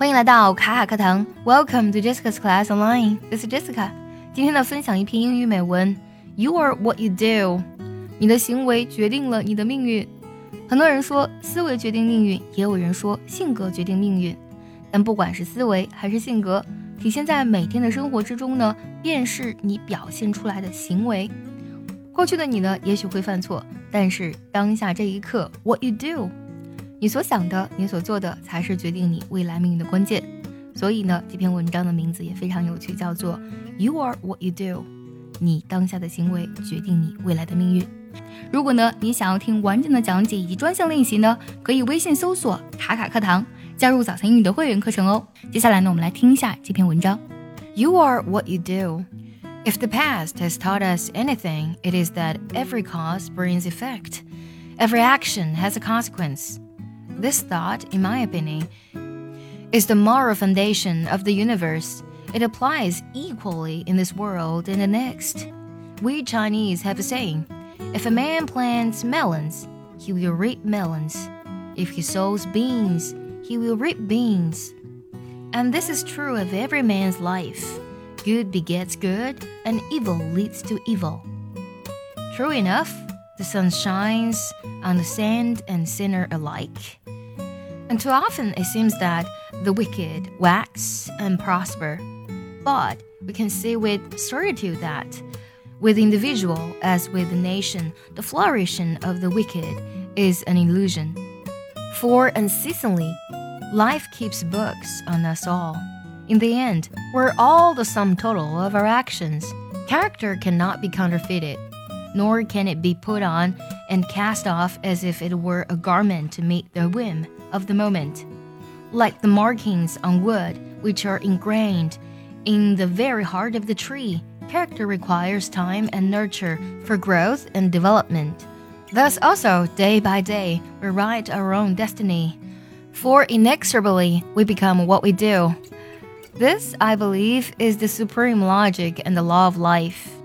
欢迎来到卡卡课堂，Welcome to Jessica's Class Online。This is Jessica。今天呢，分享一篇英语美文。You are what you do。你的行为决定了你的命运。很多人说思维决定命运，也有人说性格决定命运。但不管是思维还是性格，体现在每天的生活之中呢，便是你表现出来的行为。过去的你呢，也许会犯错，但是当下这一刻，what you do。你所想的，你所做的，才是决定你未来命运的关键。所以呢，这篇文章的名字也非常有趣，叫做 “You are what you do”。你当下的行为决定你未来的命运。如果呢，你想要听完整的讲解以及专项练习呢，可以微信搜索“卡卡课堂”，加入早餐英语的会员课程哦。接下来呢，我们来听一下这篇文章。You are what you do. If the past has taught us anything, it is that every cause brings effect. Every action has a consequence. This thought, in my opinion, is the moral foundation of the universe. It applies equally in this world and the next. We Chinese have a saying if a man plants melons, he will reap melons. If he sows beans, he will reap beans. And this is true of every man's life. Good begets good, and evil leads to evil. True enough, the sun shines on the saint and sinner alike. And too often it seems that the wicked wax and prosper. But we can see with certitude that, with individual as with the nation, the flourishing of the wicked is an illusion. For unceasingly, life keeps books on us all. In the end, we're all the sum total of our actions. Character cannot be counterfeited, nor can it be put on and cast off as if it were a garment to meet the whim of the moment. Like the markings on wood, which are ingrained in the very heart of the tree, character requires time and nurture for growth and development. Thus, also, day by day, we write our own destiny. For inexorably, we become what we do. This, I believe, is the supreme logic and the law of life.